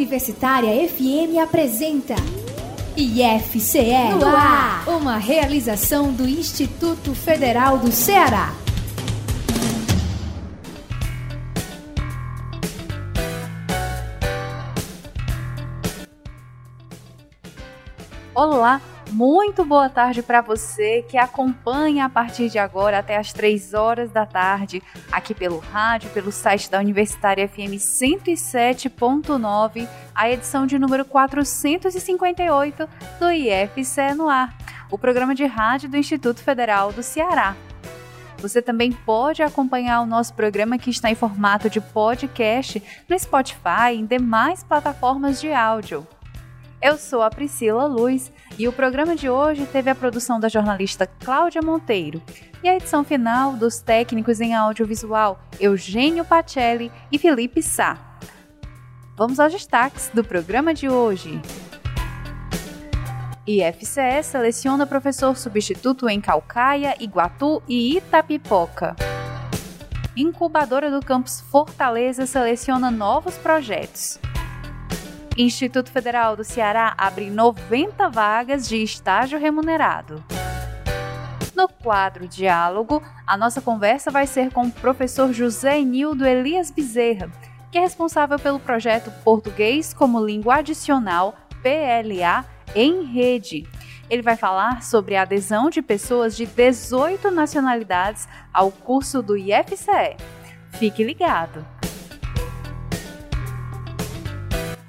Universitária FM apresenta IFCE no ar, uma realização do Instituto Federal do Ceará. Olá, muito boa tarde para você que acompanha a partir de agora até as 3 horas da tarde, aqui pelo rádio, pelo site da Universitária FM 107.9, a edição de número 458 do IFCE no ar, o programa de rádio do Instituto Federal do Ceará. Você também pode acompanhar o nosso programa que está em formato de podcast no Spotify e em demais plataformas de áudio. Eu sou a Priscila Luz e o programa de hoje teve a produção da jornalista Cláudia Monteiro e a edição final dos técnicos em audiovisual Eugênio Pacelli e Felipe Sá. Vamos aos destaques do programa de hoje. IFCE seleciona professor substituto em Calcaia, Iguatu e Itapipoca. Incubadora do campus Fortaleza seleciona novos projetos. Instituto Federal do Ceará abre 90 vagas de estágio remunerado. No quadro Diálogo, a nossa conversa vai ser com o professor José Nildo Elias Bezerra, que é responsável pelo projeto Português como Língua Adicional, PLA, em rede. Ele vai falar sobre a adesão de pessoas de 18 nacionalidades ao curso do IFCE. Fique ligado!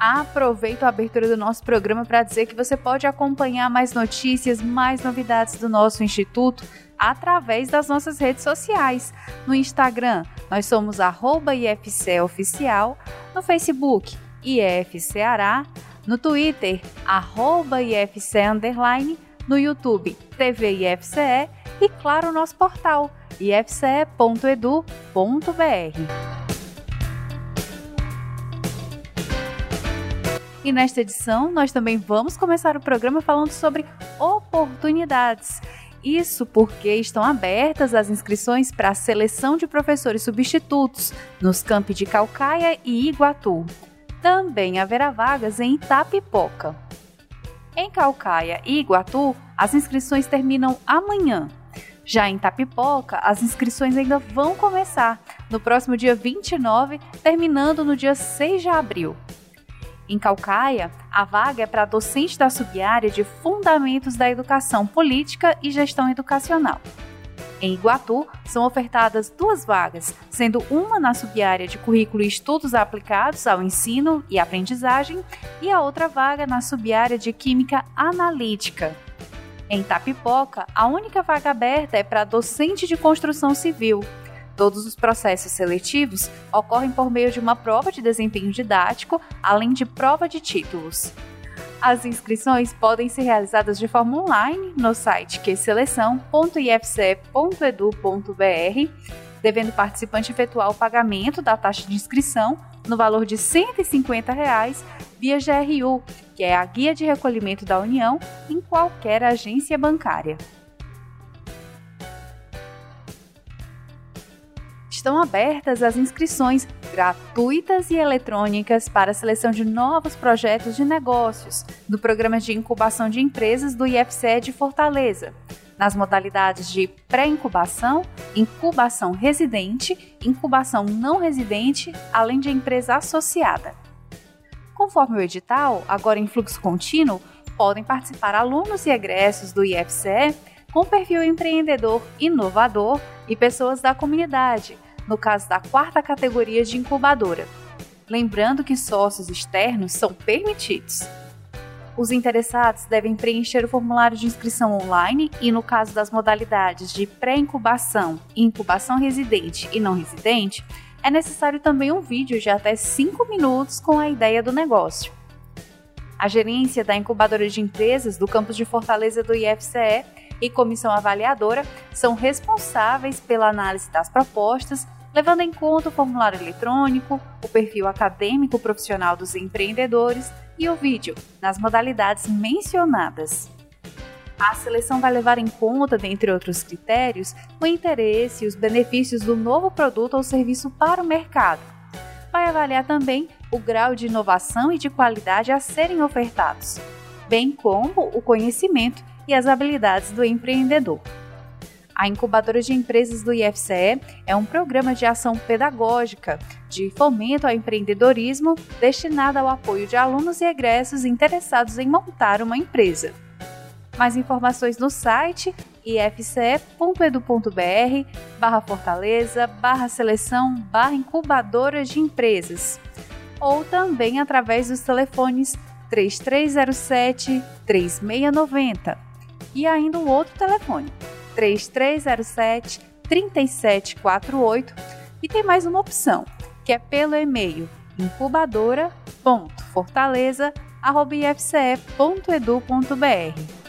Aproveito a abertura do nosso programa para dizer que você pode acompanhar mais notícias, mais novidades do nosso instituto através das nossas redes sociais. No Instagram, nós somos IFCEoficial, no Facebook, IFCeará, no Twitter, IFCE Underline, no YouTube, TV IFCE e, claro, o nosso portal, ifce.edu.br. E nesta edição, nós também vamos começar o programa falando sobre oportunidades. Isso porque estão abertas as inscrições para a seleção de professores substitutos nos campi de Calcaia e Iguatu. Também haverá vagas em Itapipoca. Em Calcaia e Iguatu, as inscrições terminam amanhã. Já em Itapipoca, as inscrições ainda vão começar no próximo dia 29, terminando no dia 6 de abril. Em Calcaia, a vaga é para docente da subárea de Fundamentos da Educação Política e Gestão Educacional. Em Iguatu, são ofertadas duas vagas, sendo uma na subárea de Currículo e Estudos Aplicados ao Ensino e Aprendizagem e a outra vaga na subárea de Química Analítica. Em Tapipoca, a única vaga aberta é para docente de construção civil, Todos os processos seletivos ocorrem por meio de uma prova de desempenho didático, além de prova de títulos. As inscrições podem ser realizadas de forma online no site queseleção.ifce.edu.br, devendo o participante efetuar o pagamento da taxa de inscrição no valor de 150 reais via GRU, que é a Guia de Recolhimento da União, em qualquer agência bancária. Estão abertas as inscrições gratuitas e eletrônicas para a seleção de novos projetos de negócios do programa de incubação de empresas do IFCE de Fortaleza, nas modalidades de pré-incubação, incubação residente, incubação não residente, além de empresa associada. Conforme o edital, agora em fluxo contínuo, podem participar alunos e egressos do IFCE com perfil empreendedor, inovador e pessoas da comunidade no caso da quarta categoria de incubadora. Lembrando que sócios externos são permitidos. Os interessados devem preencher o formulário de inscrição online e, no caso das modalidades de pré-incubação, incubação residente e não residente, é necessário também um vídeo de até 5 minutos com a ideia do negócio. A gerência da incubadora de empresas do campus de Fortaleza do IFCE e comissão avaliadora são responsáveis pela análise das propostas, levando em conta o formulário eletrônico, o perfil acadêmico profissional dos empreendedores e o vídeo, nas modalidades mencionadas. A seleção vai levar em conta, dentre outros critérios, o interesse e os benefícios do novo produto ou serviço para o mercado. Vai avaliar também o grau de inovação e de qualidade a serem ofertados, bem como o conhecimento e as habilidades do empreendedor. A Incubadora de Empresas do IFCE é um programa de ação pedagógica de fomento ao empreendedorismo destinado ao apoio de alunos e egressos interessados em montar uma empresa. Mais informações no site ifce.edu.br barra Fortaleza, barra seleção, barra incubadora de empresas. Ou também através dos telefones 3307 3690 e ainda um outro telefone 3307 3748 e tem mais uma opção, que é pelo e-mail incubadora.fortaleza@ifce.edu.br.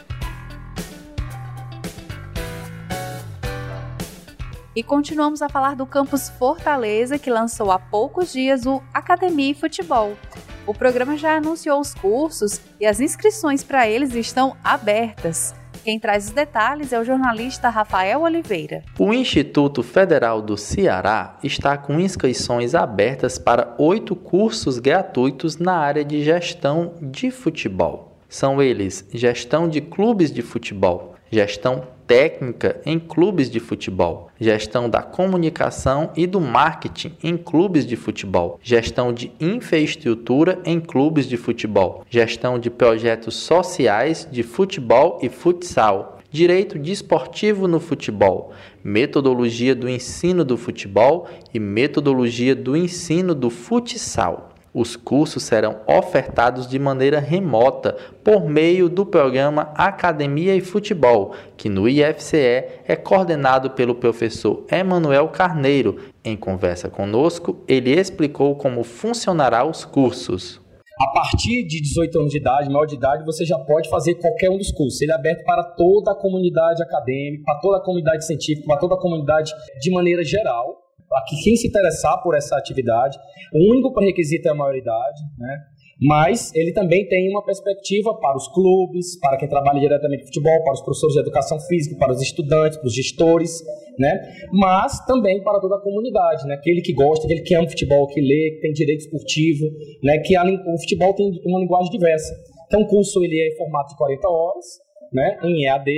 E continuamos a falar do campus Fortaleza, que lançou há poucos dias o Academia Futebol. O programa já anunciou os cursos e as inscrições para eles estão abertas. Quem traz os detalhes é o jornalista Rafael Oliveira. O Instituto Federal do Ceará está com inscrições abertas para oito cursos gratuitos na área de gestão de futebol. São eles: gestão de clubes de futebol, gestão técnica em clubes de futebol, gestão da comunicação e do marketing em clubes de futebol, gestão de infraestrutura em clubes de futebol, gestão de projetos sociais de futebol e futsal, direito desportivo no futebol, metodologia do ensino do futebol e metodologia do ensino do futsal. Os cursos serão ofertados de maneira remota por meio do programa Academia e Futebol, que no IFCE é coordenado pelo professor Emanuel Carneiro. Em conversa conosco, ele explicou como funcionará os cursos. A partir de 18 anos de idade, maior de idade, você já pode fazer qualquer um dos cursos. Ele é aberto para toda a comunidade acadêmica, para toda a comunidade científica, para toda a comunidade de maneira geral aqui quem se interessar por essa atividade, o único requisito é a maioridade, né? mas ele também tem uma perspectiva para os clubes, para quem trabalha diretamente com futebol, para os professores de educação física, para os estudantes, para os gestores, né? mas também para toda a comunidade, né? aquele que gosta, aquele que ama futebol, que lê, que tem direito esportivo, né? que a, o futebol tem uma linguagem diversa. Então o curso ele é em formato de 40 horas, né? em EAD,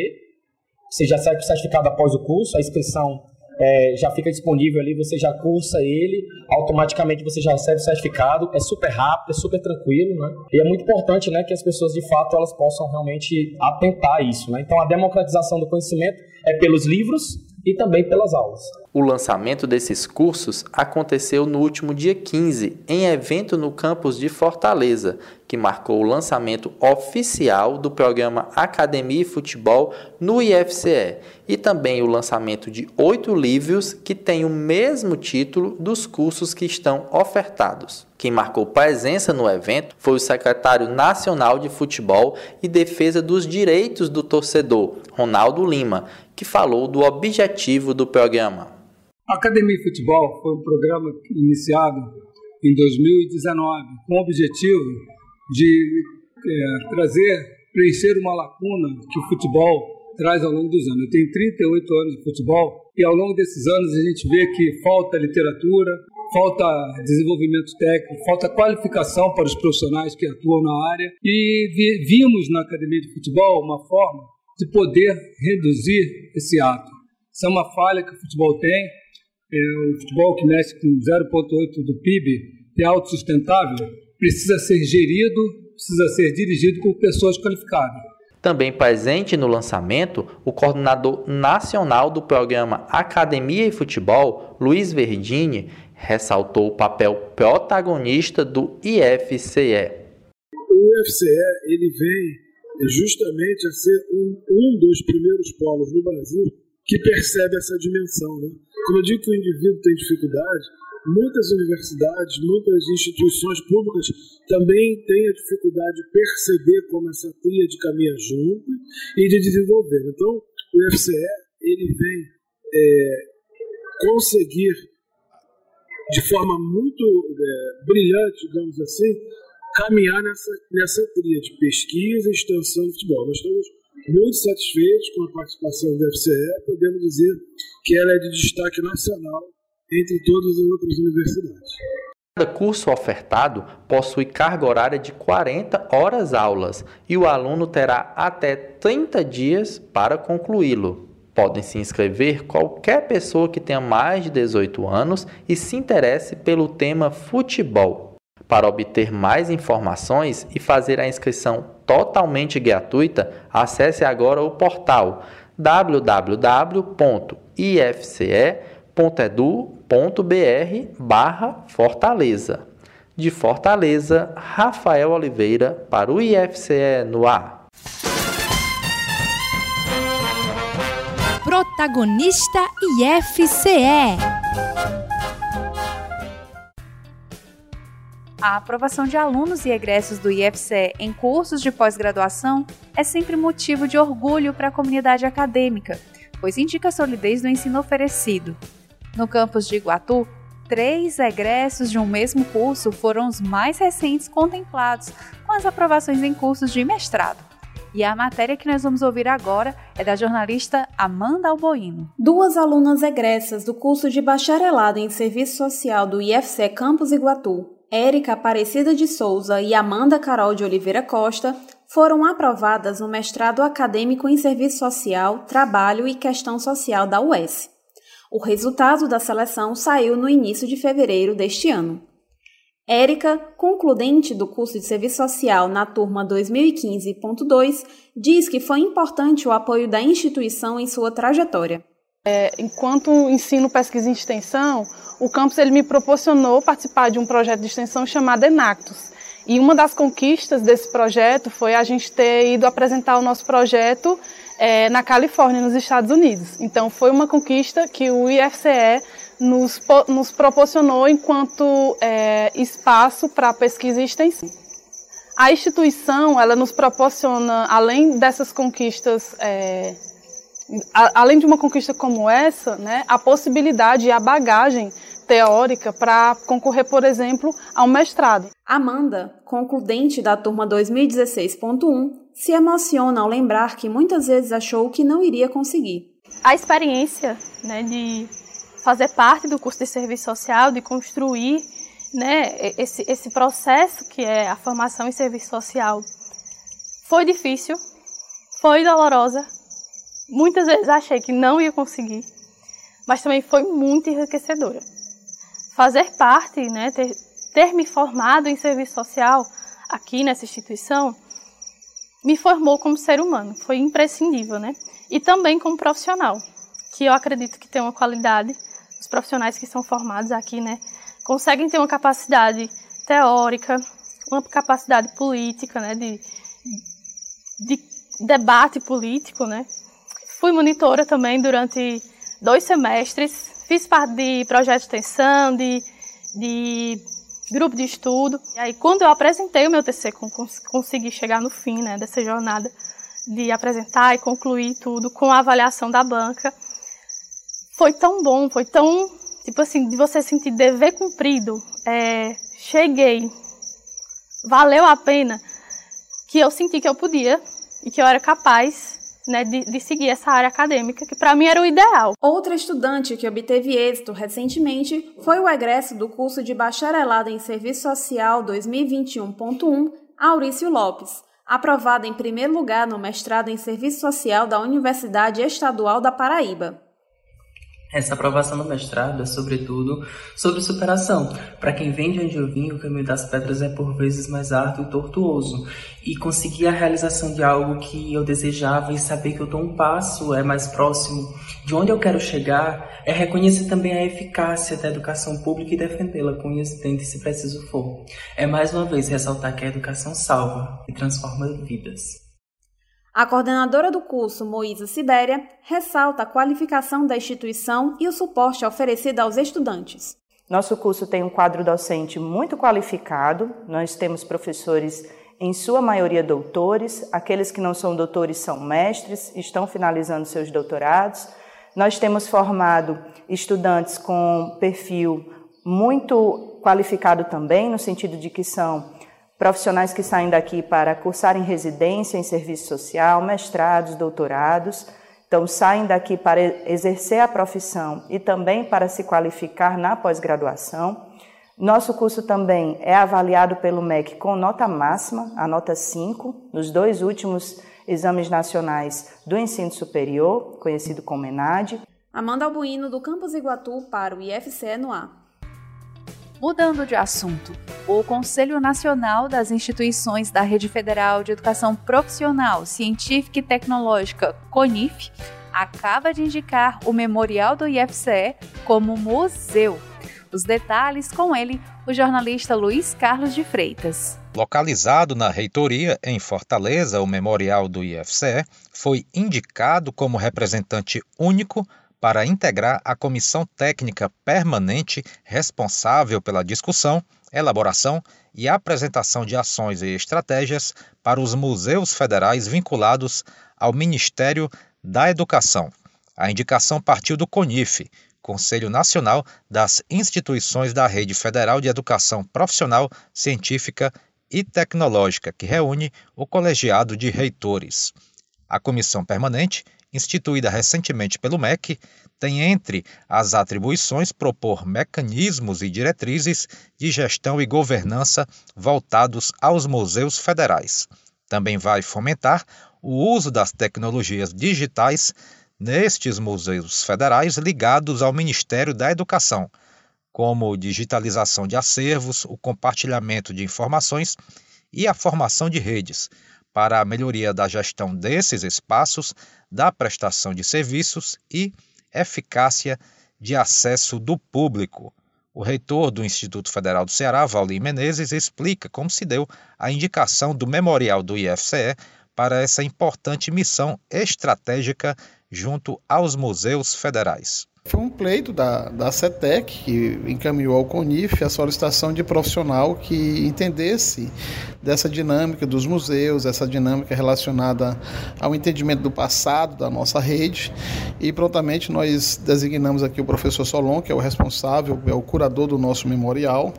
você já sai certificado após o curso, a inscrição é, já fica disponível ali, você já cursa ele, automaticamente você já recebe o certificado, é super rápido, é super tranquilo, né? E é muito importante, né, que as pessoas de fato elas possam realmente atentar a isso, né? Então a democratização do conhecimento é pelos livros e também pelas aulas. O lançamento desses cursos aconteceu no último dia 15, em evento no campus de Fortaleza, que marcou o lançamento oficial do programa Academia e Futebol no IFCE, e também o lançamento de oito livros que têm o mesmo título dos cursos que estão ofertados. Quem marcou presença no evento foi o secretário nacional de Futebol e Defesa dos Direitos do Torcedor, Ronaldo Lima, que falou do objetivo do programa. A Academia de Futebol foi um programa iniciado em 2019 com o objetivo de é, trazer, preencher uma lacuna que o futebol traz ao longo dos anos. Eu tenho 38 anos de futebol e ao longo desses anos a gente vê que falta literatura, falta desenvolvimento técnico, falta qualificação para os profissionais que atuam na área e vimos na academia de futebol uma forma de poder reduzir esse ato. Isso é uma falha que o futebol tem, é, o futebol que mexe com 0,8 do PIB é autossustentável, precisa ser gerido, precisa ser dirigido por pessoas qualificadas. Também presente no lançamento, o coordenador nacional do programa Academia e Futebol, Luiz Verdini, ressaltou o papel protagonista do IFCE. O IFCE ele vem justamente a ser um, um dos primeiros polos no Brasil que percebe essa dimensão. Né? Quando eu digo que o indivíduo tem dificuldade, muitas universidades, muitas instituições públicas também têm a dificuldade de perceber como essa tríade caminha junto e de desenvolver. Então, o FCE ele vem é, conseguir de forma muito é, brilhante, digamos assim, caminhar nessa, nessa tríade, pesquisa, extensão e futebol. Nós estamos muito satisfeitos com a participação do FCE, podemos dizer que ela é de destaque nacional entre todas as outras universidades. Cada curso ofertado possui carga horária de 40 horas aulas e o aluno terá até 30 dias para concluí-lo. Podem se inscrever qualquer pessoa que tenha mais de 18 anos e se interesse pelo tema futebol. Para obter mais informações e fazer a inscrição totalmente gratuita, acesse agora o portal www.ifce.edu.br barra Fortaleza. De Fortaleza, Rafael Oliveira para o IFCE no ar. Protagonista IFCE. A aprovação de alunos e egressos do IFCE em cursos de pós-graduação é sempre motivo de orgulho para a comunidade acadêmica, pois indica a solidez do ensino oferecido, no campus de Iguatu, três egressos de um mesmo curso foram os mais recentes contemplados com as aprovações em cursos de mestrado. E a matéria que nós vamos ouvir agora é da jornalista Amanda Alboino. Duas alunas egressas do curso de bacharelado em Serviço Social do IFC Campus Iguatu, Érica Aparecida de Souza e Amanda Carol de Oliveira Costa, foram aprovadas no mestrado acadêmico em Serviço Social, Trabalho e Questão Social da UES. O resultado da seleção saiu no início de fevereiro deste ano. Érica, concludente do curso de Serviço Social na turma 2015.2, diz que foi importante o apoio da instituição em sua trajetória. É, enquanto ensino pesquisa e extensão, o campus ele me proporcionou participar de um projeto de extensão chamado Enactus. E uma das conquistas desse projeto foi a gente ter ido apresentar o nosso projeto é, na Califórnia, nos Estados Unidos. Então, foi uma conquista que o IFCE nos, nos proporcionou enquanto é, espaço para pesquisa e extensão. A instituição, ela nos proporciona, além dessas conquistas, é, a, além de uma conquista como essa, né, a possibilidade e a bagagem teórica para concorrer, por exemplo, ao mestrado. Amanda, concludente da turma 2016.1, se emociona ao lembrar que muitas vezes achou que não iria conseguir. A experiência né, de fazer parte do curso de serviço social, de construir né, esse, esse processo que é a formação em serviço social, foi difícil, foi dolorosa. Muitas vezes achei que não ia conseguir, mas também foi muito enriquecedora. Fazer parte, né, ter, ter me formado em serviço social aqui nessa instituição, me formou como ser humano, foi imprescindível, né? E também como profissional, que eu acredito que tem uma qualidade, os profissionais que são formados aqui, né, conseguem ter uma capacidade teórica, uma capacidade política, né, de, de debate político, né. Fui monitora também durante dois semestres, fiz parte de projeto de extensão, de, de grupo de estudo. E aí, quando eu apresentei o meu TC, consegui chegar no fim né, dessa jornada de apresentar e concluir tudo com a avaliação da banca, foi tão bom, foi tão, tipo assim, de você sentir dever cumprido, é, cheguei, valeu a pena, que eu senti que eu podia e que eu era capaz né, de, de, seguir essa área acadêmica, que para mim era o ideal. Outra estudante que obteve êxito recentemente foi o egresso do curso de Bacharelado em Serviço Social 2021.1, Aurício Lopes, aprovada em primeiro lugar no mestrado em Serviço Social da Universidade Estadual da Paraíba. Essa aprovação no mestrado é, sobretudo, sobre superação. Para quem vem de onde eu vim, o caminho das pedras é por vezes mais árduo e tortuoso. E conseguir a realização de algo que eu desejava e saber que eu estou um passo é mais próximo de onde eu quero chegar é reconhecer também a eficácia da educação pública e defendê-la com unhas e dentes se preciso for. É mais uma vez ressaltar que a educação salva e transforma vidas. A coordenadora do curso, Moísa Sibéria, ressalta a qualificação da instituição e o suporte oferecido aos estudantes. Nosso curso tem um quadro docente muito qualificado, nós temos professores, em sua maioria, doutores, aqueles que não são doutores são mestres, estão finalizando seus doutorados. Nós temos formado estudantes com perfil muito qualificado também, no sentido de que são profissionais que saem daqui para cursar em residência em serviço social, mestrados, doutorados. Então, saem daqui para exercer a profissão e também para se qualificar na pós-graduação. Nosso curso também é avaliado pelo MEC com nota máxima, a nota 5, nos dois últimos exames nacionais do ensino superior, conhecido como ENAD. Amanda Albuino, do Campus Iguatu, para o IFCE no ar. Mudando de assunto, o Conselho Nacional das Instituições da Rede Federal de Educação Profissional, Científica e Tecnológica, CONIF, acaba de indicar o Memorial do IFCE como museu os detalhes com ele, o jornalista Luiz Carlos de Freitas. Localizado na reitoria em Fortaleza, o memorial do IFCE foi indicado como representante único para integrar a comissão técnica permanente responsável pela discussão, elaboração e apresentação de ações e estratégias para os museus federais vinculados ao Ministério da Educação. A indicação partiu do CONIF, Conselho Nacional das Instituições da Rede Federal de Educação Profissional, Científica e Tecnológica, que reúne o colegiado de reitores. A comissão permanente, instituída recentemente pelo MEC, tem entre as atribuições propor mecanismos e diretrizes de gestão e governança voltados aos museus federais. Também vai fomentar o uso das tecnologias digitais nestes museus federais ligados ao Ministério da Educação, como digitalização de acervos, o compartilhamento de informações e a formação de redes, para a melhoria da gestão desses espaços, da prestação de serviços e eficácia de acesso do público. O reitor do Instituto Federal do Ceará, Valdir Menezes, explica como se deu a indicação do memorial do IFCE para essa importante missão estratégica junto aos museus federais. Foi um pleito da, da CETEC que encaminhou ao CONIF a solicitação de profissional que entendesse dessa dinâmica dos museus, essa dinâmica relacionada ao entendimento do passado da nossa rede. E prontamente nós designamos aqui o professor Solon, que é o responsável, é o curador do nosso memorial.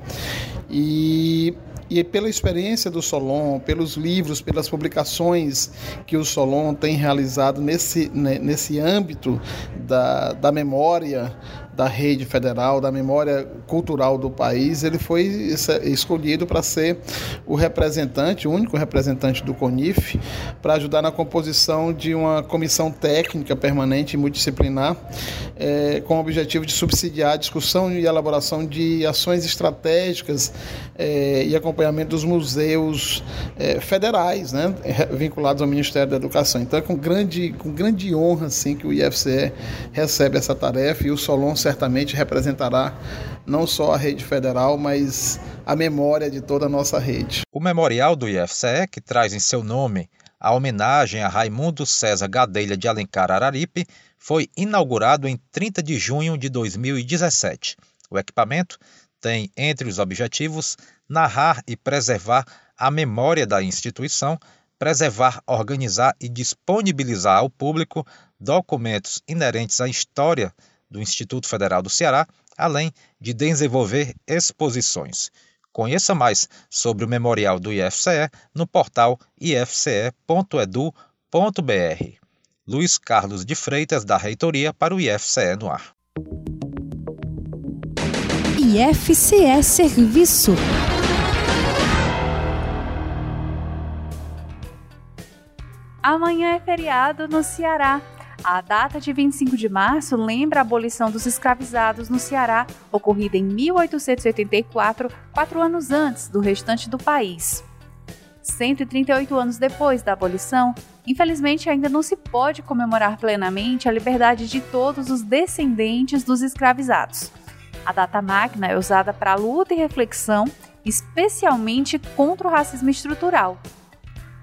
E e pela experiência do Solon, pelos livros, pelas publicações que o Solon tem realizado nesse, né, nesse âmbito da, da memória da rede federal, da memória cultural do país, ele foi escolhido para ser o representante, o único representante do CONIF, para ajudar na composição de uma comissão técnica permanente e multidisciplinar, é, com o objetivo de subsidiar a discussão e elaboração de ações estratégicas é, e acompanhamento dos museus é, federais, né, vinculados ao Ministério da Educação. Então é com grande, com grande honra assim, que o IFCE recebe essa tarefa e o Solon certamente representará não só a rede federal, mas a memória de toda a nossa rede. O memorial do IFCE, que traz em seu nome a homenagem a Raimundo César Gadelha de Alencar Araripe, foi inaugurado em 30 de junho de 2017. O equipamento tem entre os objetivos narrar e preservar a memória da instituição, preservar, organizar e disponibilizar ao público documentos inerentes à história do Instituto Federal do Ceará, além de desenvolver exposições. Conheça mais sobre o memorial do IFCE no portal ifce.edu.br. Luiz Carlos de Freitas, da Reitoria, para o IFCE no ar. IFCE Serviço. Amanhã é feriado no Ceará. A data de 25 de março lembra a abolição dos escravizados no Ceará, ocorrida em 1884, quatro anos antes do restante do país. 138 anos depois da abolição, infelizmente ainda não se pode comemorar plenamente a liberdade de todos os descendentes dos escravizados. A data magna é usada para luta e reflexão, especialmente contra o racismo estrutural.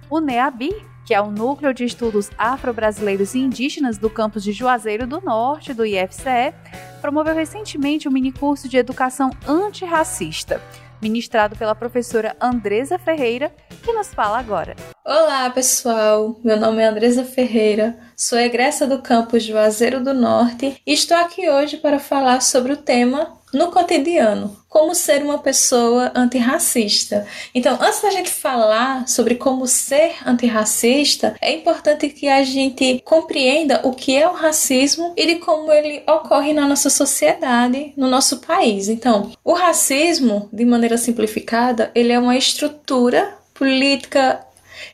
O NEABI, que é o Núcleo de Estudos Afro-Brasileiros e Indígenas do campus de Juazeiro do Norte, do IFCE, promoveu recentemente um minicurso de Educação Antirracista, ministrado pela professora Andresa Ferreira que nos fala agora. Olá, pessoal. Meu nome é Andresa Ferreira, sou egressa do campus Juazeiro do Norte e estou aqui hoje para falar sobre o tema no cotidiano, como ser uma pessoa antirracista. Então, antes da gente falar sobre como ser antirracista, é importante que a gente compreenda o que é o racismo e de como ele ocorre na nossa sociedade, no nosso país. Então, o racismo, de maneira simplificada, ele é uma estrutura política,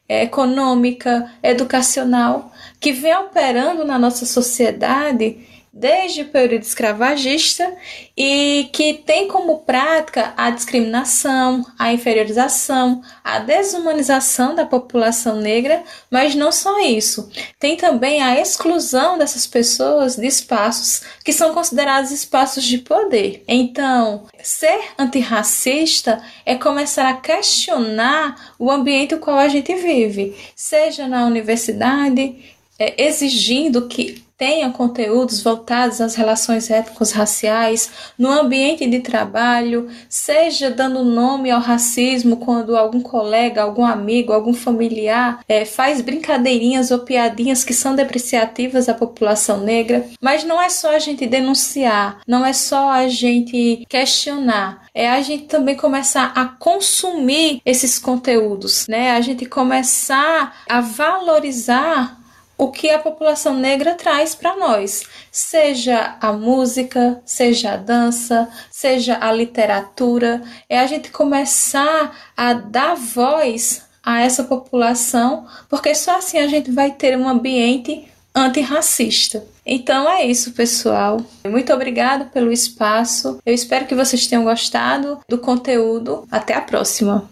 econômica, educacional que vem operando na nossa sociedade desde o período escravagista e que tem como prática a discriminação, a inferiorização, a desumanização da população negra, mas não só isso. Tem também a exclusão dessas pessoas de espaços que são considerados espaços de poder. Então, ser antirracista é começar a questionar o ambiente no qual a gente vive, seja na universidade, é, exigindo que tenha conteúdos voltados às relações étnicos-raciais no ambiente de trabalho, seja dando nome ao racismo quando algum colega, algum amigo, algum familiar é, faz brincadeirinhas ou piadinhas que são depreciativas à população negra. Mas não é só a gente denunciar, não é só a gente questionar, é a gente também começar a consumir esses conteúdos, né? A gente começar a valorizar o que a população negra traz para nós, seja a música, seja a dança, seja a literatura, é a gente começar a dar voz a essa população, porque só assim a gente vai ter um ambiente antirracista. Então é isso, pessoal. Muito obrigado pelo espaço. Eu espero que vocês tenham gostado do conteúdo. Até a próxima.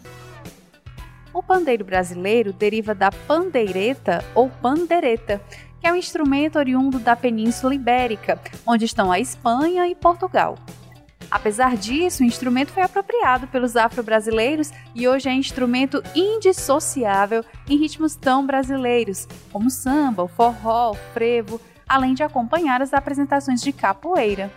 O pandeiro brasileiro deriva da pandeireta ou pandereta, que é um instrumento oriundo da Península Ibérica, onde estão a Espanha e Portugal. Apesar disso, o instrumento foi apropriado pelos afro-brasileiros e hoje é instrumento indissociável em ritmos tão brasileiros, como samba, forró, frevo, além de acompanhar as apresentações de capoeira.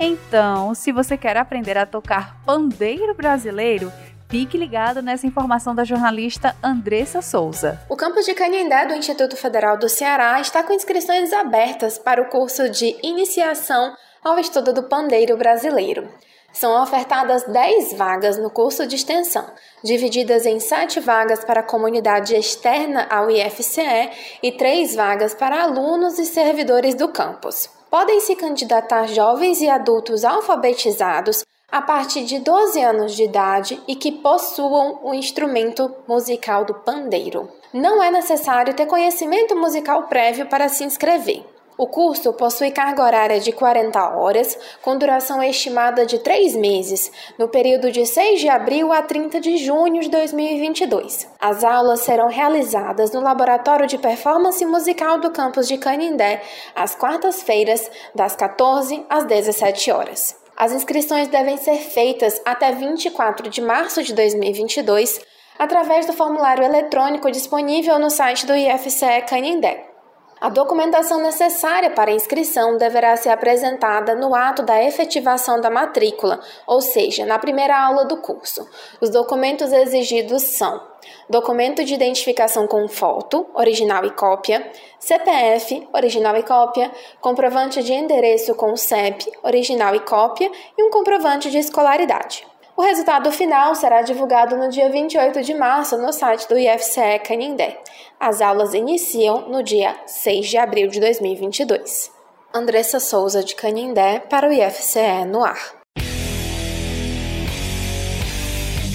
Então, se você quer aprender a tocar pandeiro brasileiro, Fique ligado nessa informação da jornalista Andressa Souza. O campus de Canindé do Instituto Federal do Ceará está com inscrições abertas para o curso de Iniciação ao Estudo do Pandeiro Brasileiro. São ofertadas 10 vagas no curso de extensão, divididas em 7 vagas para a comunidade externa ao IFCE e 3 vagas para alunos e servidores do campus. Podem se candidatar jovens e adultos alfabetizados a partir de 12 anos de idade e que possuam o instrumento musical do pandeiro. Não é necessário ter conhecimento musical prévio para se inscrever. O curso possui carga horária de 40 horas, com duração estimada de 3 meses, no período de 6 de abril a 30 de junho de 2022. As aulas serão realizadas no Laboratório de Performance Musical do campus de Canindé, às quartas-feiras, das 14 às 17 horas. As inscrições devem ser feitas até 24 de março de 2022 através do formulário eletrônico disponível no site do IFCE Canindé. A documentação necessária para a inscrição deverá ser apresentada no ato da efetivação da matrícula, ou seja, na primeira aula do curso. Os documentos exigidos são: documento de identificação com foto, original e cópia, CPF, original e cópia, comprovante de endereço com CEP, original e cópia e um comprovante de escolaridade. O resultado final será divulgado no dia 28 de março no site do IFCE Canindé. As aulas iniciam no dia 6 de abril de 2022. Andressa Souza de Canindé para o IFCE no ar.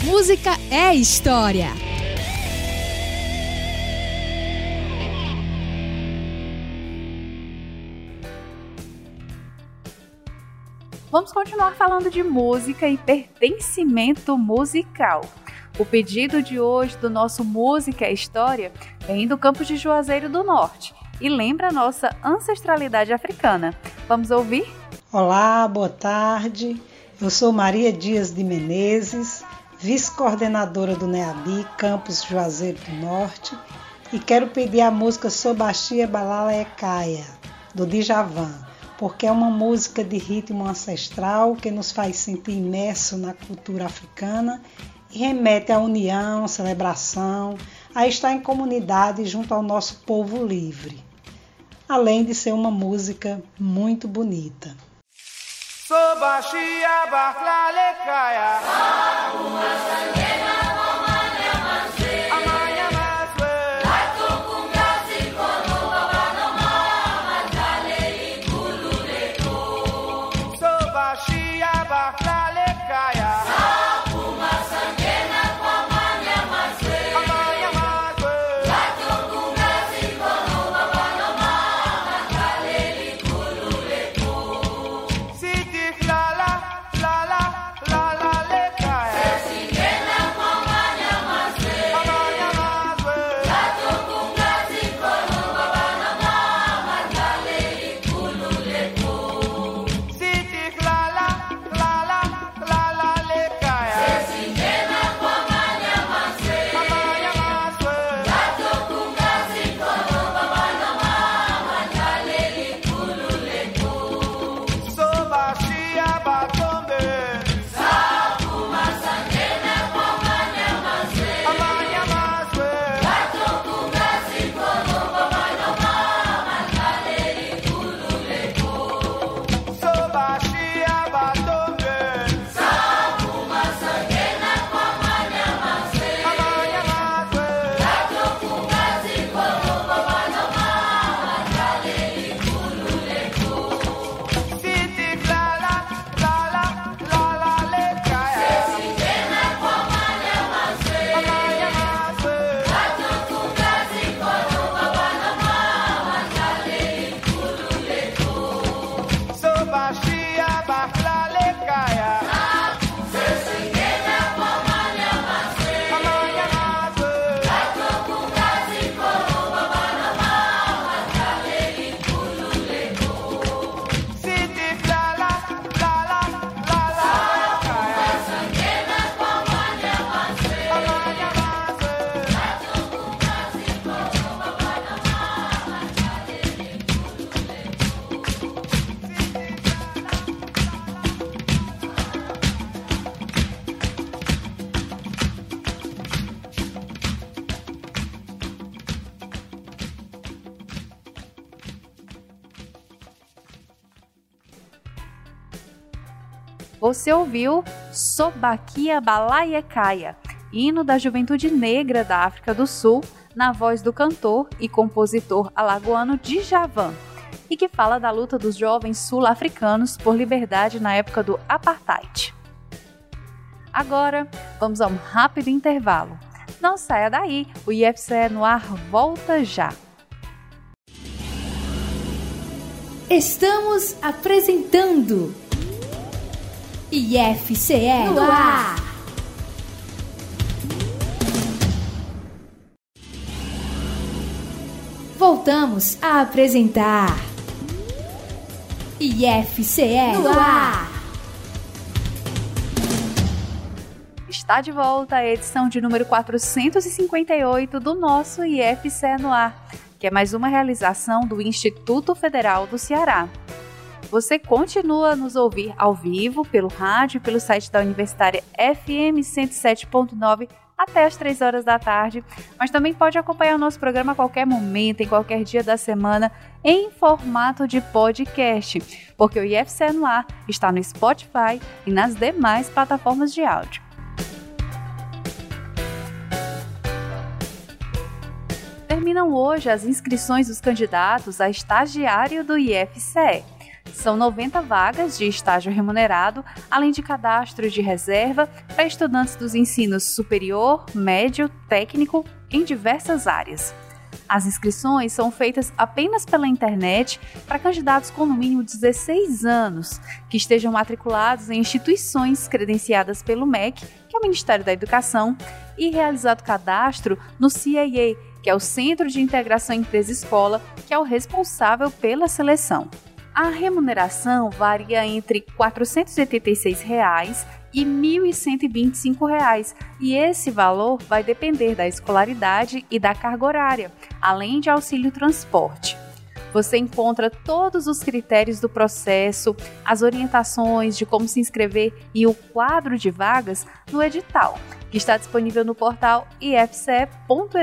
Música é história. Vamos continuar falando de música e pertencimento musical. O pedido de hoje do nosso Música é História vem do campus de Juazeiro do Norte e lembra a nossa ancestralidade africana. Vamos ouvir? Olá, boa tarde. Eu sou Maria Dias de Menezes, vice-coordenadora do NEABI, campus Juazeiro do Norte, e quero pedir a música Sobachia Balala Ecaia, do Djavan porque é uma música de ritmo ancestral que nos faz sentir imerso na cultura africana e remete à união, celebração, a estar em comunidade junto ao nosso povo livre. Além de ser uma música muito bonita. Você ouviu Sobaquia Balaiecaya, hino da juventude negra da África do Sul, na voz do cantor e compositor alagoano Djavan, e que fala da luta dos jovens sul-africanos por liberdade na época do apartheid. Agora, vamos a um rápido intervalo. Não saia daí, o IFCE no ar volta já. Estamos apresentando IFCE no ar. Voltamos a apresentar IFCE no ar. Está de volta a edição de número 458 do nosso IFCE no ar, que é mais uma realização do Instituto Federal do Ceará. Você continua a nos ouvir ao vivo, pelo rádio e pelo site da Universitária FM 107.9 até as 3 horas da tarde, mas também pode acompanhar o nosso programa a qualquer momento, em qualquer dia da semana, em formato de podcast, porque o IFC no ar está no Spotify e nas demais plataformas de áudio. Terminam hoje as inscrições dos candidatos a estagiário do IFCE. São 90 vagas de estágio remunerado, além de cadastros de reserva para estudantes dos ensinos superior, médio, técnico em diversas áreas. As inscrições são feitas apenas pela internet para candidatos com no mínimo 16 anos, que estejam matriculados em instituições credenciadas pelo MEC, que é o Ministério da Educação, e realizado cadastro no CIE, que é o Centro de Integração Empresa-Escola, que é o responsável pela seleção. A remuneração varia entre 486 reais e 1.125 reais, e esse valor vai depender da escolaridade e da carga horária, além de auxílio transporte. Você encontra todos os critérios do processo, as orientações de como se inscrever e o quadro de vagas no edital, que está disponível no portal ifce.edu.br.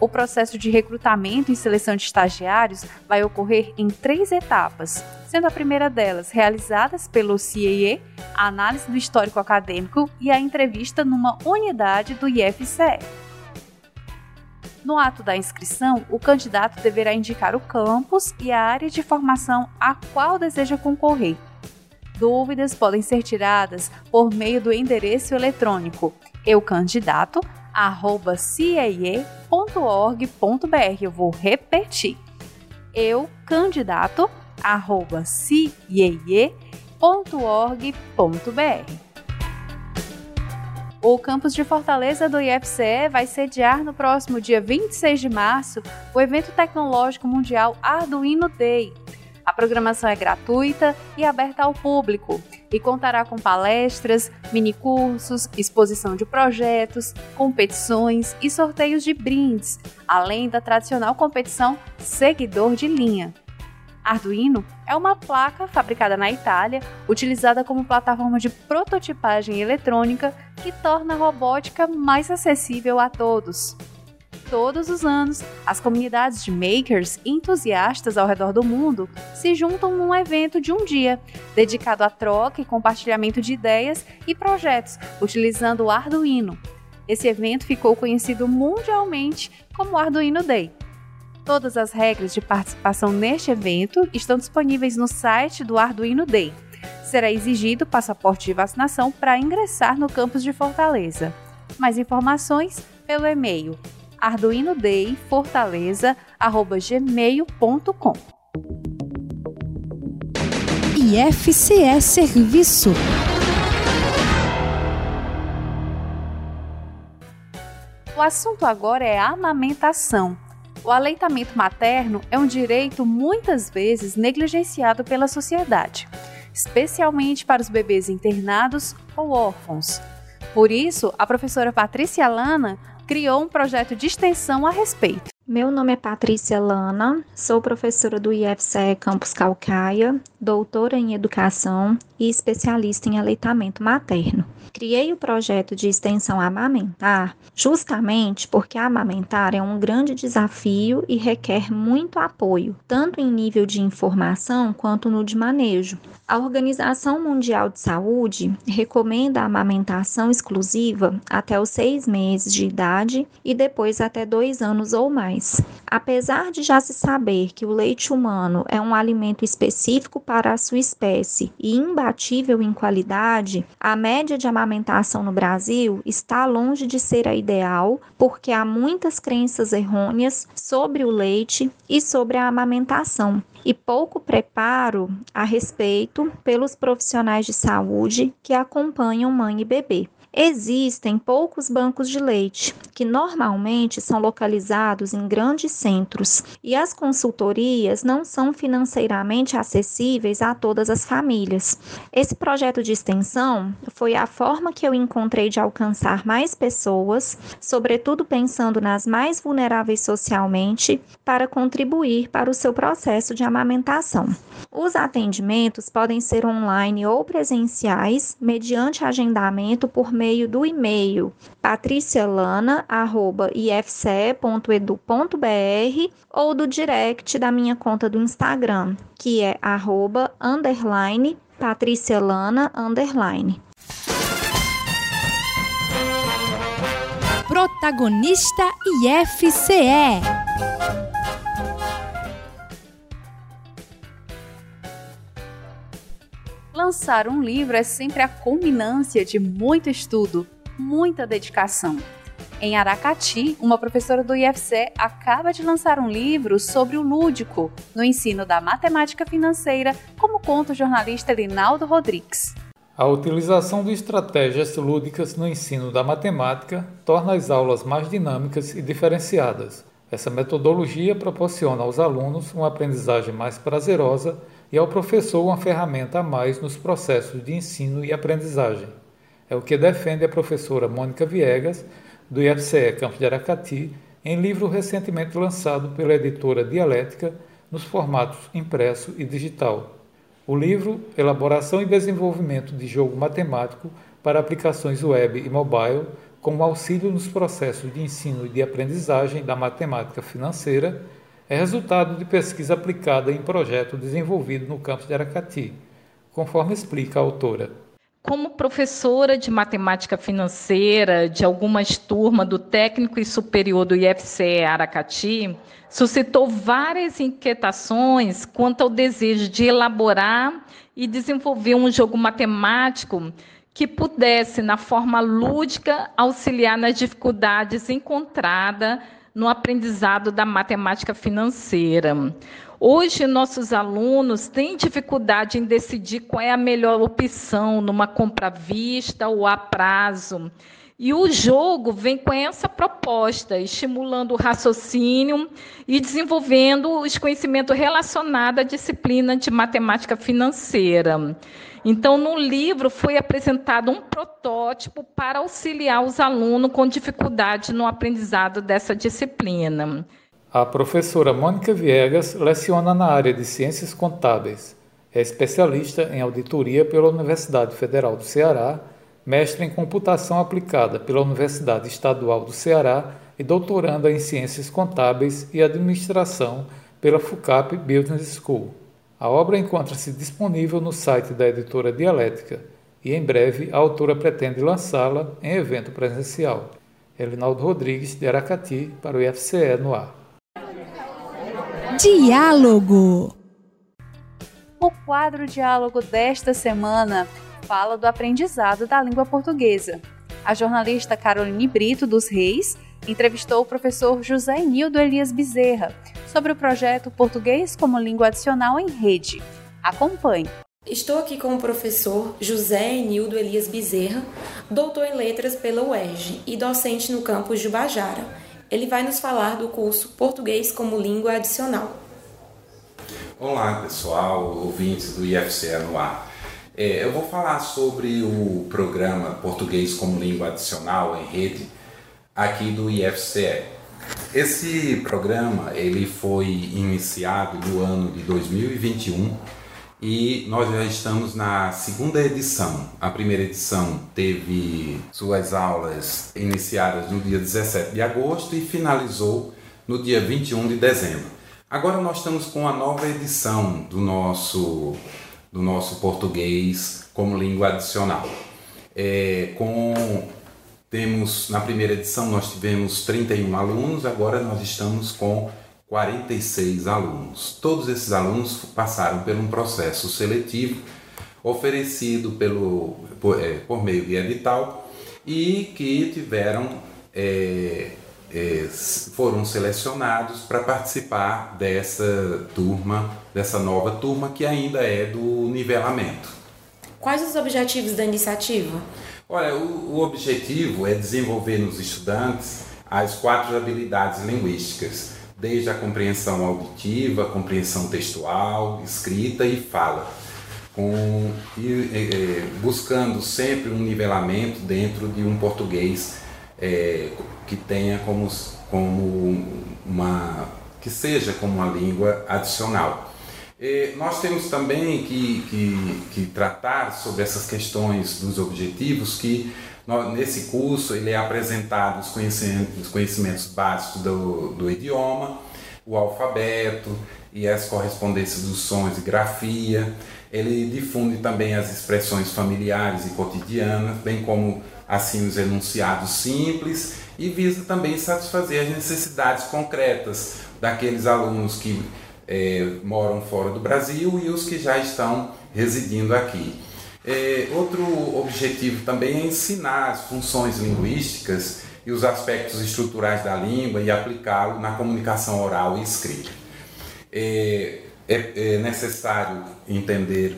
O processo de recrutamento e seleção de estagiários vai ocorrer em três etapas, sendo a primeira delas realizadas pelo CIE, a análise do histórico acadêmico e a entrevista numa unidade do IFCE. No ato da inscrição, o candidato deverá indicar o campus e a área de formação a qual deseja concorrer. Dúvidas podem ser tiradas por meio do endereço eletrônico eucandidato@ciee.org.br. Eu vou repetir. eucandidato@ciee.org.br. O campus de Fortaleza do IFCE vai sediar no próximo dia 26 de março o evento tecnológico mundial Arduino Day. A programação é gratuita e aberta ao público e contará com palestras, minicursos, exposição de projetos, competições e sorteios de brindes, além da tradicional competição Seguidor de Linha. Arduino é uma placa fabricada na Itália, utilizada como plataforma de prototipagem eletrônica que torna a robótica mais acessível a todos. Todos os anos, as comunidades de makers entusiastas ao redor do mundo se juntam num evento de um dia, dedicado à troca e compartilhamento de ideias e projetos utilizando o Arduino. Esse evento ficou conhecido mundialmente como Arduino Day. Todas as regras de participação neste evento estão disponíveis no site do Arduino Day. Será exigido passaporte de vacinação para ingressar no campus de Fortaleza. Mais informações pelo e-mail arduinodayfortaleza@gmail.com. IFCE Serviço. O assunto agora é amamentação. O aleitamento materno é um direito muitas vezes negligenciado pela sociedade, especialmente para os bebês internados ou órfãos. Por isso, a professora Patrícia Lana criou um projeto de extensão a respeito. Meu nome é Patrícia Lana, sou professora do IFCE Campus Calcaia, doutora em educação e especialista em aleitamento materno. Criei o projeto de extensão Amamentar justamente porque amamentar é um grande desafio e requer muito apoio, tanto em nível de informação quanto no de manejo. A Organização Mundial de Saúde recomenda a amamentação exclusiva até os seis meses de idade e depois até dois anos ou mais. Apesar de já se saber que o leite humano é um alimento específico para a sua espécie e imbatível em qualidade, a média de amamentação no Brasil está longe de ser a ideal, porque há muitas crenças errôneas sobre o leite e sobre a amamentação e pouco preparo a respeito pelos profissionais de saúde que acompanham mãe e bebê. Existem poucos bancos de leite, que normalmente são localizados em grandes centros, e as consultorias não são financeiramente acessíveis a todas as famílias. Esse projeto de extensão foi a forma que eu encontrei de alcançar mais pessoas, sobretudo pensando nas mais vulneráveis socialmente, para contribuir para o seu processo de amamentação. Os atendimentos podem ser online ou presenciais, mediante agendamento por meio do e-mail patricialana.ifce.edu.br ou do direct da minha conta do Instagram, que é arroba underline patricialana underline. Protagonista IFCE Lançar um livro é sempre a culminância de muito estudo, muita dedicação. Em Aracati, uma professora do IFC acaba de lançar um livro sobre o lúdico no ensino da matemática financeira, como conta o jornalista Linaldo Rodrigues. A utilização de estratégias lúdicas no ensino da matemática torna as aulas mais dinâmicas e diferenciadas. Essa metodologia proporciona aos alunos uma aprendizagem mais prazerosa e ao professor uma ferramenta a mais nos processos de ensino e aprendizagem. É o que defende a professora Mônica Viegas, do IFCE Campos de Aracati, em livro recentemente lançado pela editora Dialética nos formatos impresso e digital. O livro Elaboração e Desenvolvimento de Jogo Matemático para aplicações web e mobile, como auxílio nos processos de ensino e de aprendizagem da matemática financeira, é resultado de pesquisa aplicada em projeto desenvolvido no campus de Aracati, conforme explica a autora. Como professora de matemática financeira de algumas turmas do técnico e superior do IFCE Aracati, suscitou várias inquietações quanto ao desejo de elaborar e desenvolver um jogo matemático que pudesse, na forma lúdica, auxiliar nas dificuldades encontradas no aprendizado da matemática financeira. Hoje, nossos alunos têm dificuldade em decidir qual é a melhor opção numa compra à vista ou a prazo. E o jogo vem com essa proposta, estimulando o raciocínio e desenvolvendo os conhecimentos relacionados à disciplina de matemática financeira. Então, no livro foi apresentado um protótipo para auxiliar os alunos com dificuldade no aprendizado dessa disciplina. A professora Mônica Viegas leciona na área de Ciências Contábeis. É especialista em auditoria pela Universidade Federal do Ceará, mestre em computação aplicada pela Universidade Estadual do Ceará e doutoranda em Ciências Contábeis e Administração pela FUCAP Business School. A obra encontra-se disponível no site da editora Dialética e em breve a autora pretende lançá-la em evento presencial. Elinaldo Rodrigues, de Aracati, para o IFCE no ar. Diálogo O quadro Diálogo desta semana fala do aprendizado da língua portuguesa. A jornalista Caroline Brito dos Reis entrevistou o professor José Nildo Elias Bezerra sobre o projeto Português como Língua Adicional em Rede. Acompanhe. Estou aqui com o professor José Enildo Elias Bezerra, doutor em letras pela UERJ e docente no campus de Bajara. Ele vai nos falar do curso Português como Língua Adicional. Olá, pessoal, ouvintes do IFCE no ar. É, eu vou falar sobre o programa Português como Língua Adicional em Rede aqui do IFCE. Esse programa ele foi iniciado no ano de 2021 e nós já estamos na segunda edição. A primeira edição teve suas aulas iniciadas no dia 17 de agosto e finalizou no dia 21 de dezembro. Agora nós estamos com a nova edição do nosso, do nosso português como língua adicional. É, com temos, na primeira edição nós tivemos 31 alunos, agora nós estamos com 46 alunos. Todos esses alunos passaram por um processo seletivo oferecido pelo, por, é, por meio de edital e que tiveram é, é, foram selecionados para participar dessa turma, dessa nova turma que ainda é do nivelamento. Quais os objetivos da iniciativa? Olha, o, o objetivo é desenvolver nos estudantes as quatro habilidades linguísticas, desde a compreensão auditiva, compreensão textual, escrita e fala, com, e, e, buscando sempre um nivelamento dentro de um português é, que tenha como, como uma que seja como uma língua adicional. Nós temos também que, que, que, tratar sobre essas questões dos objetivos, que nós, nesse curso ele é apresentado os conhecimentos, os conhecimentos básicos do, do idioma, o alfabeto e as correspondências dos sons e grafia. Ele difunde também as expressões familiares e cotidianas, bem como assim os enunciados simples e visa também satisfazer as necessidades concretas daqueles alunos que é, moram fora do Brasil e os que já estão residindo aqui. É, outro objetivo também é ensinar as funções linguísticas e os aspectos estruturais da língua e aplicá-lo na comunicação oral e escrita. É, é, é necessário entender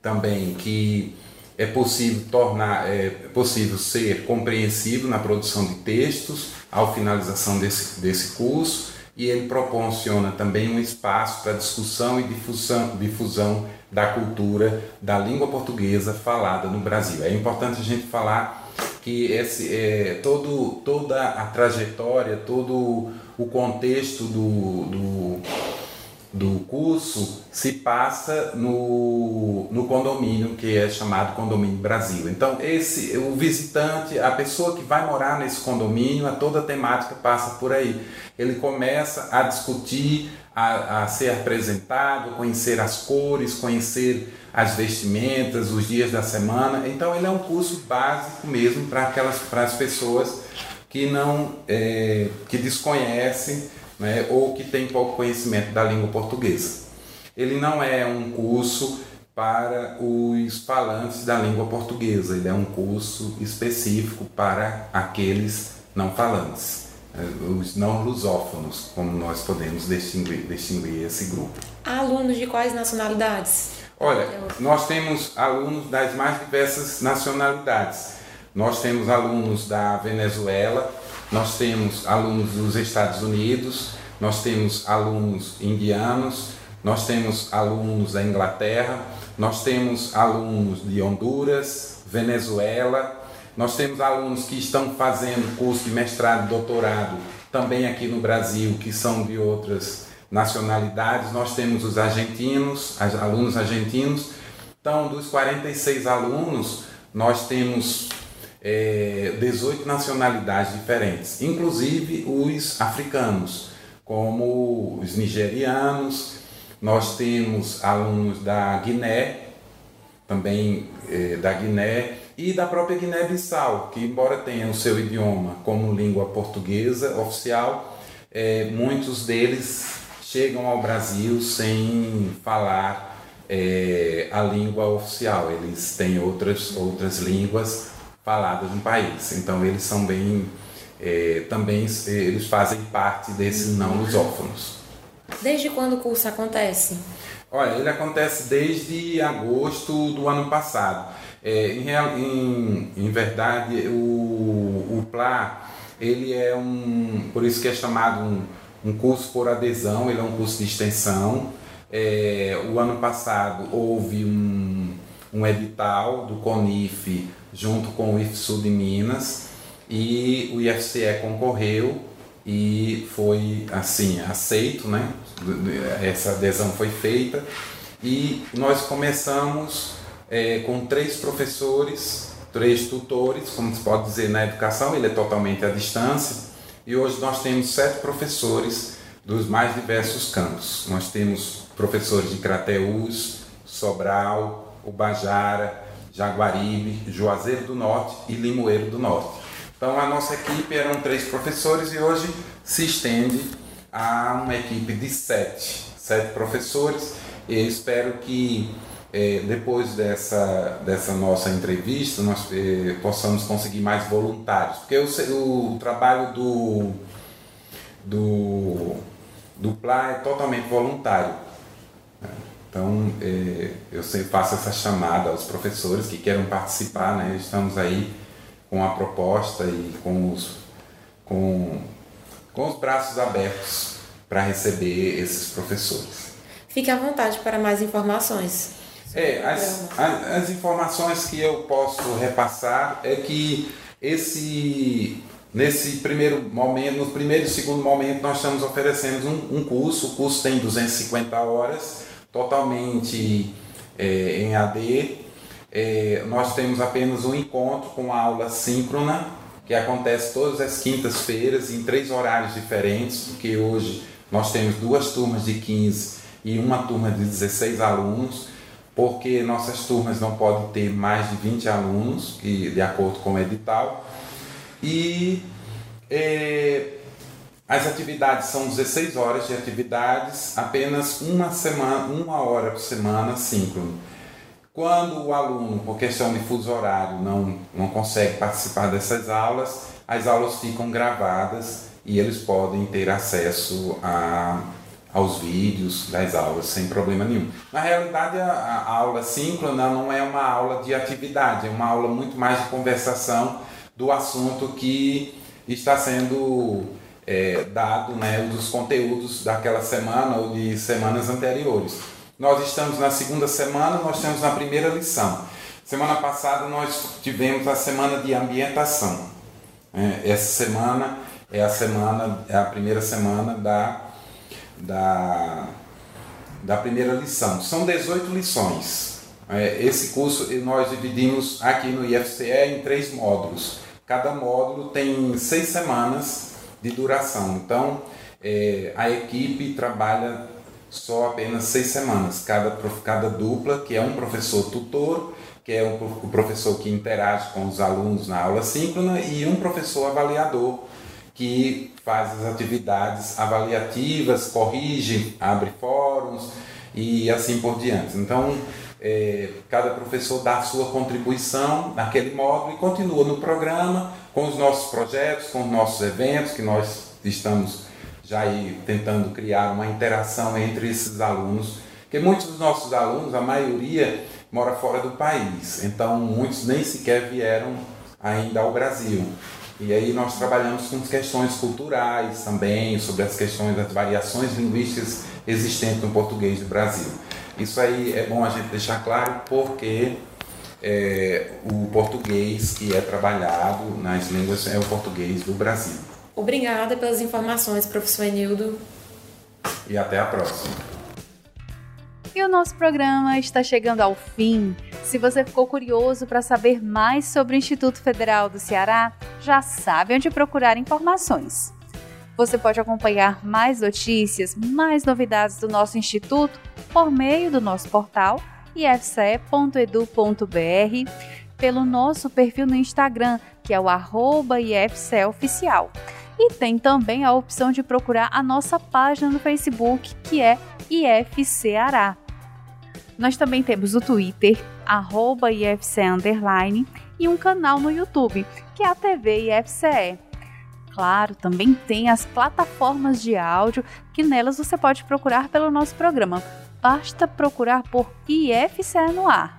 também que é possível tornar é possível ser compreensivo na produção de textos ao finalização desse, desse curso e ele proporciona também um espaço para discussão e difusão, difusão da cultura da língua portuguesa falada no Brasil. É importante a gente falar que esse, é, todo, toda a trajetória, todo o contexto do, do do curso se passa no, no condomínio que é chamado Condomínio Brasil. Então, esse o visitante, a pessoa que vai morar nesse condomínio, a toda a temática passa por aí. Ele começa a discutir, a, a ser apresentado, conhecer as cores, conhecer as vestimentas, os dias da semana. Então, ele é um curso básico mesmo para aquelas para as pessoas que não é, que desconhecem né, ou que tem pouco conhecimento da língua portuguesa. Ele não é um curso para os falantes da língua portuguesa, ele é um curso específico para aqueles não falantes, né, os não lusófonos, como nós podemos distinguir, distinguir esse grupo. Há alunos de quais nacionalidades? Olha, nós temos alunos das mais diversas nacionalidades. Nós temos alunos da Venezuela, nós temos alunos dos Estados Unidos, nós temos alunos indianos, nós temos alunos da Inglaterra, nós temos alunos de Honduras, Venezuela, nós temos alunos que estão fazendo curso de mestrado e doutorado também aqui no Brasil, que são de outras nacionalidades. Nós temos os argentinos, alunos argentinos. Então, dos 46 alunos, nós temos é, 18 nacionalidades diferentes, inclusive os africanos, como os nigerianos, nós temos alunos da Guiné, também é, da Guiné, e da própria Guiné-Bissau, que embora tenha o seu idioma como língua portuguesa oficial, é, muitos deles chegam ao Brasil sem falar é, a língua oficial, eles têm outras, outras línguas faladas no país. Então eles são bem, é, também eles fazem parte desses não lusófonos. Desde quando o curso acontece? Olha, ele acontece desde agosto do ano passado. É, em, em, em, verdade, o, o PLA, ele é um, por isso que é chamado um, um curso por adesão, ele é um curso de extensão. É, o ano passado houve um, um edital do CONIF junto com o IFSU de Minas e o IFCE concorreu e foi assim aceito, né? Essa adesão foi feita e nós começamos é, com três professores, três tutores, como se pode dizer na educação, ele é totalmente à distância e hoje nós temos sete professores dos mais diversos campos. Nós temos professores de Crateús, Sobral, Ubajara, Jaguaribe, Juazeiro do Norte e Limoeiro do Norte. Então a nossa equipe eram três professores e hoje se estende a uma equipe de sete, sete professores. E espero que eh, depois dessa, dessa nossa entrevista nós eh, possamos conseguir mais voluntários, porque o, o, o trabalho do, do, do PLA é totalmente voluntário. Então, é, eu sempre faço essa chamada aos professores que queiram participar, né? Estamos aí com a proposta e com os, com, com os braços abertos para receber esses professores. Fique à vontade para mais informações. É, as, as, as informações que eu posso repassar é que esse Nesse primeiro momento, no primeiro e segundo momento, nós estamos oferecendo um, um curso. O curso tem 250 horas totalmente é, em AD. É, nós temos apenas um encontro com aula síncrona, que acontece todas as quintas-feiras em três horários diferentes, porque hoje nós temos duas turmas de 15 e uma turma de 16 alunos, porque nossas turmas não podem ter mais de 20 alunos, de acordo com o edital. E é, as atividades são 16 horas de atividades, apenas uma semana, uma hora por semana síncrono. Quando o aluno, por questão de fuso horário, não, não consegue participar dessas aulas, as aulas ficam gravadas e eles podem ter acesso a, aos vídeos das aulas sem problema nenhum. Na realidade, a, a aula síncrona não é uma aula de atividade, é uma aula muito mais de conversação do assunto que está sendo é, dado né, dos conteúdos daquela semana ou de semanas anteriores. Nós estamos na segunda semana, nós estamos na primeira lição. Semana passada nós tivemos a semana de ambientação. É, essa semana é a semana, é a primeira semana da, da, da primeira lição. São 18 lições. É, esse curso nós dividimos aqui no IFCE em três módulos. Cada módulo tem seis semanas de duração. Então, é, a equipe trabalha só apenas seis semanas. Cada, cada dupla, que é um professor tutor, que é o professor que interage com os alunos na aula síncrona, e um professor avaliador, que faz as atividades avaliativas, corrige, abre fóruns e assim por diante. Então, é, cada professor dá a sua contribuição naquele módulo e continua no programa com os nossos projetos, com os nossos eventos, que nós estamos já aí tentando criar uma interação entre esses alunos, porque muitos dos nossos alunos, a maioria, mora fora do país, então muitos nem sequer vieram ainda ao Brasil. E aí nós trabalhamos com questões culturais também, sobre as questões das variações linguísticas existentes no português do Brasil. Isso aí é bom a gente deixar claro porque é, o português que é trabalhado nas línguas é o português do Brasil. Obrigada pelas informações, professor Enildo. E até a próxima. E o nosso programa está chegando ao fim. Se você ficou curioso para saber mais sobre o Instituto Federal do Ceará, já sabe onde procurar informações. Você pode acompanhar mais notícias, mais novidades do nosso instituto por meio do nosso portal ifce.edu.br, pelo nosso perfil no Instagram, que é o arroba IFCEoficial. E tem também a opção de procurar a nossa página no Facebook, que é IFCará. Nós também temos o Twitter, arroba IFCE Underline, e um canal no YouTube, que é a TV IFCE. Claro, também tem as plataformas de áudio, que nelas você pode procurar pelo nosso programa. Basta procurar por IFCE no ar.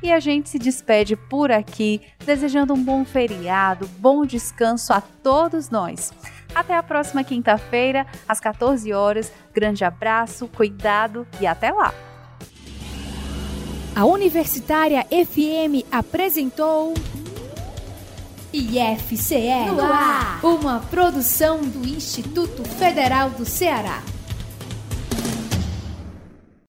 E a gente se despede por aqui, desejando um bom feriado, bom descanso a todos nós. Até a próxima quinta-feira, às 14 horas. Grande abraço, cuidado e até lá! A Universitária FM apresentou IFCE no ar, uma produção do Instituto Federal do Ceará.